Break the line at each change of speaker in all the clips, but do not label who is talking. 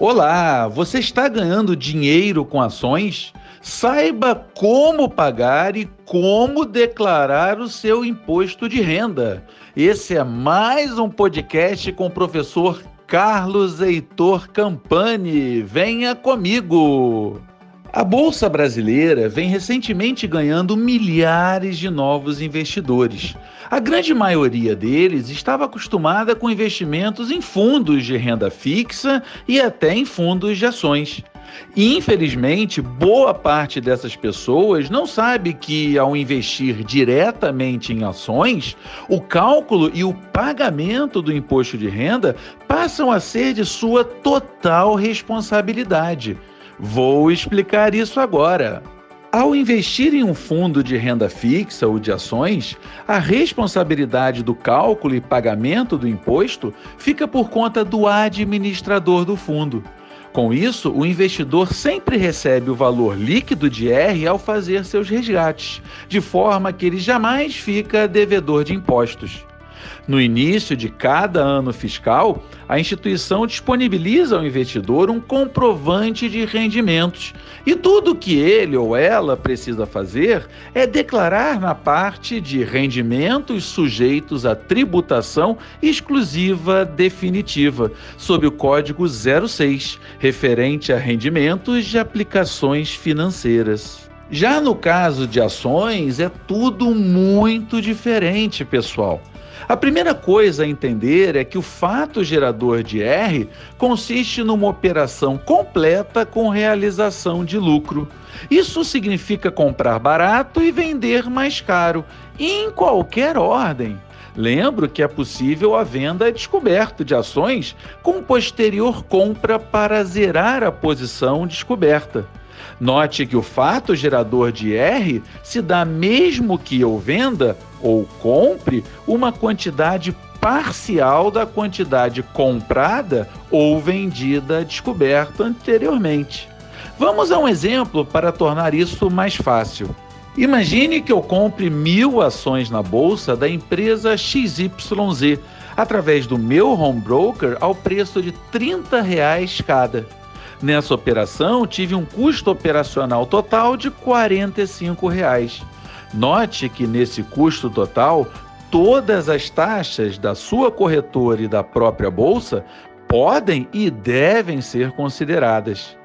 Olá, você está ganhando dinheiro com ações? Saiba como pagar e como declarar o seu imposto de renda. Esse é mais um podcast com o professor Carlos Heitor Campani. Venha comigo! A Bolsa Brasileira vem recentemente ganhando milhares de novos investidores. A grande maioria deles estava acostumada com investimentos em fundos de renda fixa e até em fundos de ações. Infelizmente, boa parte dessas pessoas não sabe que, ao investir diretamente em ações, o cálculo e o pagamento do imposto de renda passam a ser de sua total responsabilidade. Vou explicar isso agora. Ao investir em um fundo de renda fixa ou de ações, a responsabilidade do cálculo e pagamento do imposto fica por conta do administrador do fundo. Com isso, o investidor sempre recebe o valor líquido de R ao fazer seus resgates, de forma que ele jamais fica devedor de impostos. No início de cada ano fiscal, a instituição disponibiliza ao investidor um comprovante de rendimentos e tudo o que ele ou ela precisa fazer é declarar na parte de rendimentos sujeitos à tributação exclusiva definitiva, sob o código 06, referente a rendimentos de aplicações financeiras. Já no caso de ações, é tudo muito diferente, pessoal. A primeira coisa a entender é que o fato gerador de R consiste numa operação completa com realização de lucro. Isso significa comprar barato e vender mais caro, em qualquer ordem. Lembro que é possível a venda descoberto de ações com posterior compra para zerar a posição descoberta. Note que o fato gerador de R se dá mesmo que eu venda ou compre uma quantidade parcial da quantidade comprada ou vendida descoberta anteriormente. Vamos a um exemplo para tornar isso mais fácil. Imagine que eu compre mil ações na bolsa da empresa XYZ através do meu home broker ao preço de 30 reais cada. Nessa operação, tive um custo operacional total de 45 reais. Note que nesse custo total, todas as taxas da sua corretora e da própria bolsa podem e devem ser consideradas.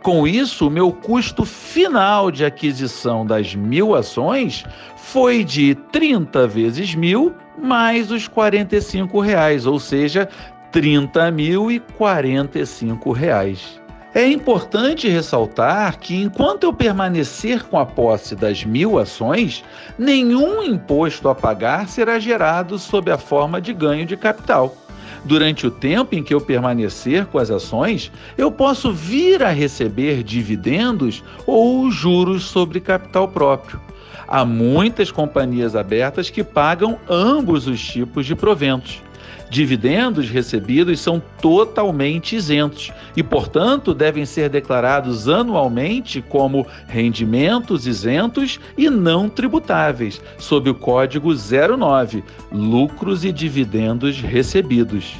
Com isso, o meu custo final de aquisição das mil ações foi de 30 vezes mil mais os 45 reais, ou seja, 30 mil e 45 reais. É importante ressaltar que, enquanto eu permanecer com a posse das mil ações, nenhum imposto a pagar será gerado sob a forma de ganho de capital. Durante o tempo em que eu permanecer com as ações, eu posso vir a receber dividendos ou juros sobre capital próprio. Há muitas companhias abertas que pagam ambos os tipos de proventos. Dividendos recebidos são totalmente isentos e, portanto, devem ser declarados anualmente como rendimentos isentos e não tributáveis, sob o código 09, lucros e dividendos recebidos.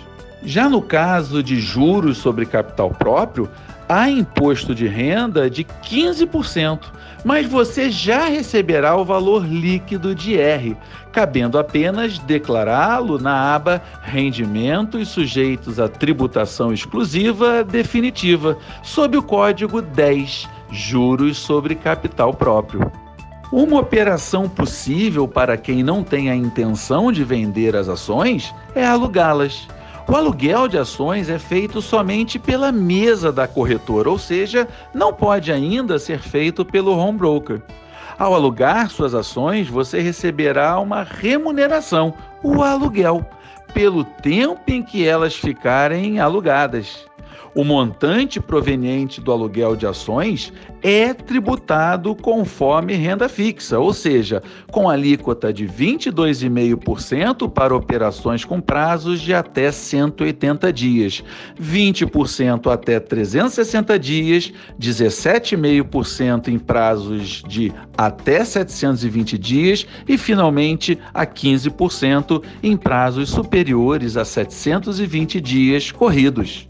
Já no caso de juros sobre capital próprio, há imposto de renda de 15%, mas você já receberá o valor líquido de R, cabendo apenas declará-lo na aba Rendimentos sujeitos à tributação exclusiva definitiva, sob o código 10 Juros sobre capital próprio. Uma operação possível para quem não tem a intenção de vender as ações é alugá-las. O aluguel de ações é feito somente pela mesa da corretora, ou seja, não pode ainda ser feito pelo home broker. Ao alugar suas ações, você receberá uma remuneração, o aluguel, pelo tempo em que elas ficarem alugadas. O montante proveniente do aluguel de ações é tributado conforme renda fixa, ou seja, com alíquota de 22,5% para operações com prazos de até 180 dias, 20% até 360 dias, 17,5% em prazos de até 720 dias e, finalmente, a 15% em prazos superiores a 720 dias corridos.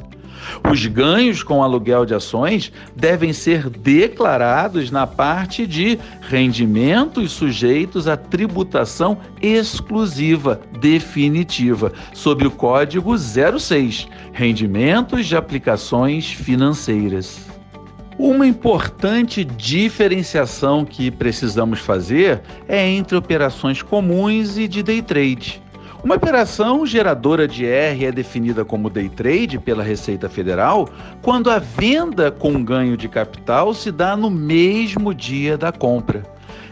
Os ganhos com aluguel de ações devem ser declarados na parte de rendimentos sujeitos à tributação exclusiva definitiva, sob o código 06, rendimentos de aplicações financeiras. Uma importante diferenciação que precisamos fazer é entre operações comuns e de day trade. Uma operação geradora de R é definida como day trade pela Receita Federal quando a venda com ganho de capital se dá no mesmo dia da compra.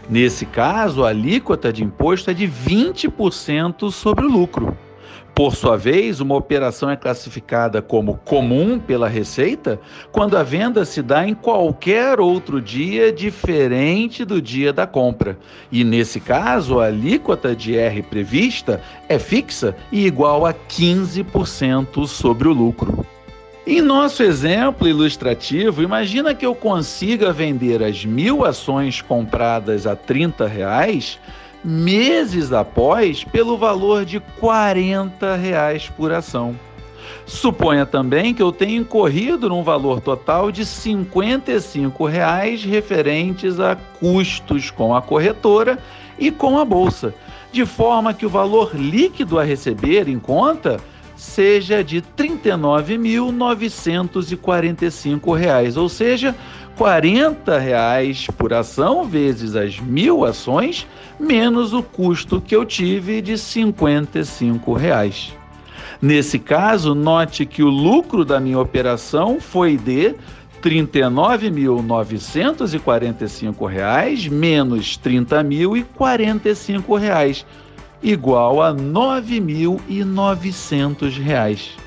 Nesse caso, a alíquota de imposto é de 20% sobre o lucro. Por sua vez, uma operação é classificada como comum pela Receita quando a venda se dá em qualquer outro dia diferente do dia da compra. E nesse caso, a alíquota de R prevista é fixa e igual a 15% sobre o lucro. Em nosso exemplo ilustrativo, imagina que eu consiga vender as mil ações compradas a 30 reais meses após pelo valor de 40 reais por ação. Suponha também que eu tenha incorrido num valor total de 55 reais referentes a custos com a corretora e com a bolsa, de forma que o valor líquido a receber em conta seja de R$ 39.945, ou seja, 40 reais por ação vezes as mil ações, menos o custo que eu tive de 55 reais. Nesse caso, note que o lucro da minha operação foi de R$ 39.945 menos R$ 30.045, igual a R$ 9.900.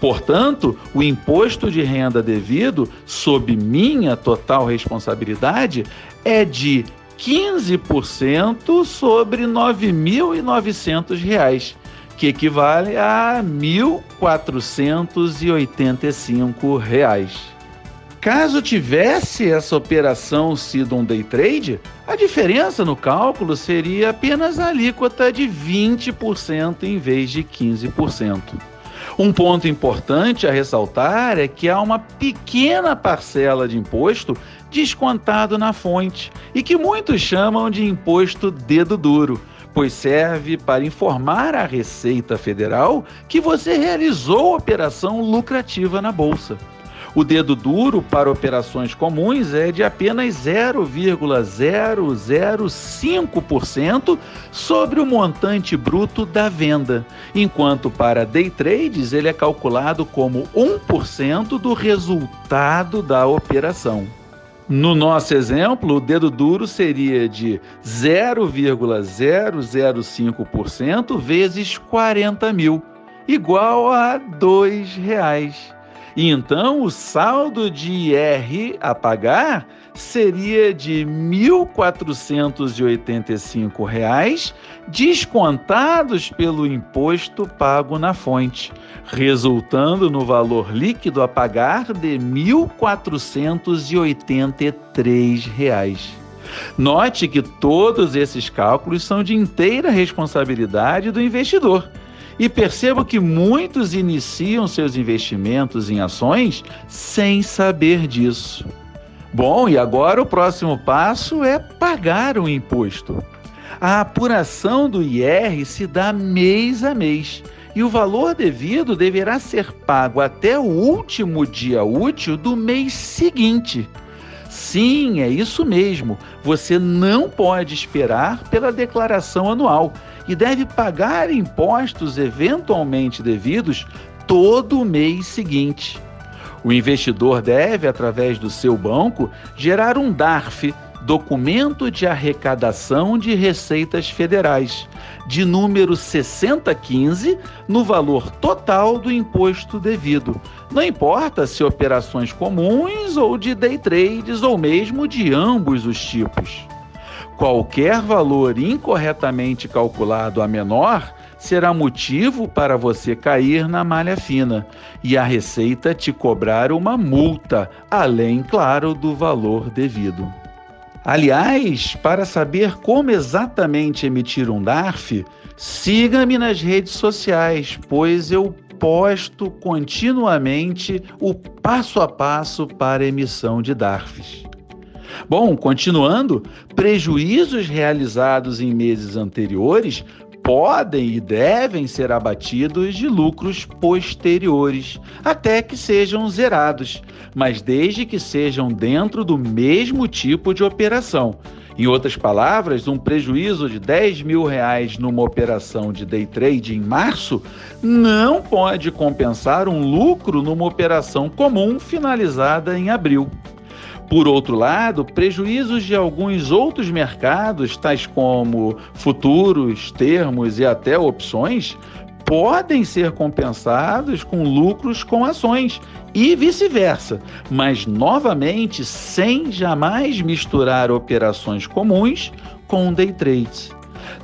Portanto, o imposto de renda devido, sob minha total responsabilidade, é de 15% sobre R$ 9.900, que equivale a R$ 1.485. Caso tivesse essa operação sido um day trade, a diferença no cálculo seria apenas a alíquota de 20% em vez de 15%. Um ponto importante a ressaltar é que há uma pequena parcela de imposto descontado na fonte e que muitos chamam de imposto dedo duro, pois serve para informar a Receita Federal que você realizou operação lucrativa na bolsa. O dedo duro para operações comuns é de apenas 0,005% sobre o montante bruto da venda, enquanto para day trades ele é calculado como 1% do resultado da operação. No nosso exemplo, o dedo duro seria de 0,005% vezes 40 mil, igual a R$ 2,00. E então o saldo de IR a pagar seria de R$ 1.485, descontados pelo imposto pago na fonte, resultando no valor líquido a pagar de R$ 1.483. Note que todos esses cálculos são de inteira responsabilidade do investidor e percebo que muitos iniciam seus investimentos em ações sem saber disso. Bom, e agora o próximo passo é pagar o imposto. A apuração do IR se dá mês a mês e o valor devido deverá ser pago até o último dia útil do mês seguinte. Sim, é isso mesmo. Você não pode esperar pela declaração anual e deve pagar impostos eventualmente devidos todo mês seguinte. O investidor deve, através do seu banco, gerar um DARF, Documento de Arrecadação de Receitas Federais, de número 6015, no valor total do imposto devido. Não importa se operações comuns ou de day trades ou mesmo de ambos os tipos. Qualquer valor incorretamente calculado a menor será motivo para você cair na malha fina e a Receita te cobrar uma multa, além, claro, do valor devido. Aliás, para saber como exatamente emitir um DARF, siga-me nas redes sociais, pois eu posto continuamente o passo a passo para a emissão de DARFs. Bom, continuando, prejuízos realizados em meses anteriores podem e devem ser abatidos de lucros posteriores, até que sejam zerados, mas desde que sejam dentro do mesmo tipo de operação. Em outras palavras, um prejuízo de 10 mil reais numa operação de day trade em março não pode compensar um lucro numa operação comum finalizada em abril. Por outro lado, prejuízos de alguns outros mercados, tais como futuros, termos e até opções, podem ser compensados com lucros com ações e vice-versa, mas novamente sem jamais misturar operações comuns com day trades.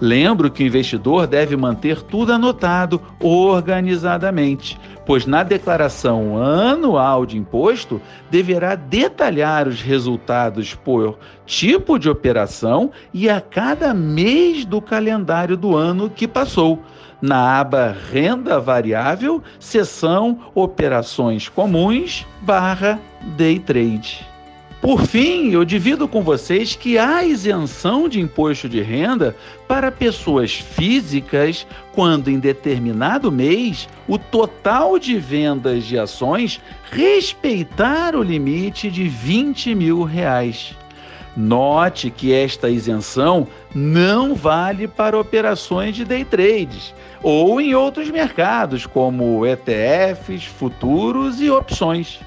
Lembro que o investidor deve manter tudo anotado organizadamente, pois na declaração anual de imposto deverá detalhar os resultados por tipo de operação e a cada mês do calendário do ano que passou. Na aba Renda Variável, seção Operações Comuns barra Day Trade. Por fim, eu divido com vocês que há isenção de imposto de renda para pessoas físicas quando, em determinado mês, o total de vendas de ações respeitar o limite de 20 mil reais. Note que esta isenção não vale para operações de day trades ou em outros mercados, como ETFs, futuros e opções.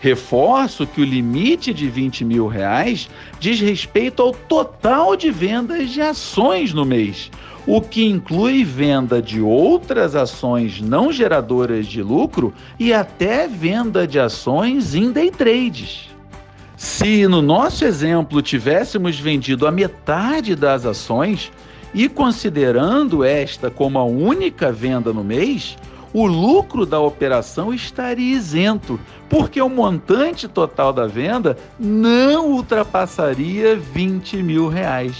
Reforço que o limite de 20 mil reais diz respeito ao total de vendas de ações no mês, o que inclui venda de outras ações não geradoras de lucro e até venda de ações em day trades. Se no nosso exemplo tivéssemos vendido a metade das ações e considerando esta como a única venda no mês, o lucro da operação estaria isento, porque o montante total da venda não ultrapassaria 20 mil reais.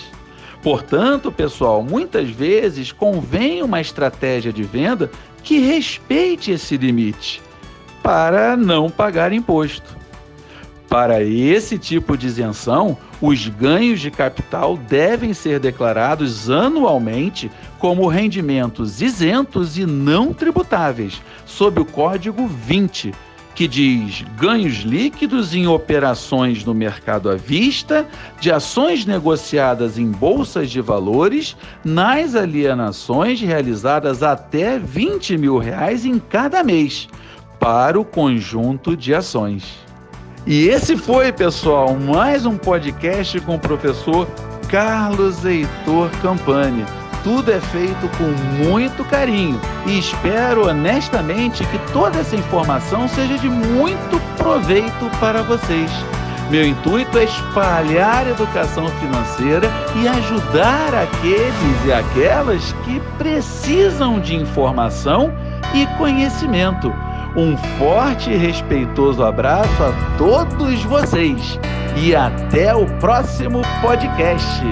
Portanto, pessoal, muitas vezes convém uma estratégia de venda que respeite esse limite para não pagar imposto. Para esse tipo de isenção, os ganhos de capital devem ser declarados anualmente como rendimentos isentos e não tributáveis, sob o Código 20, que diz ganhos líquidos em operações no mercado à vista, de ações negociadas em bolsas de valores, nas alienações realizadas até 20 mil reais em cada mês, para o conjunto de ações. E esse foi, pessoal, mais um podcast com o professor Carlos Heitor Campani. Tudo é feito com muito carinho e espero honestamente que toda essa informação seja de muito proveito para vocês. Meu intuito é espalhar educação financeira e ajudar aqueles e aquelas que precisam de informação e conhecimento um forte e respeitoso abraço a todos vocês e até o próximo podcast.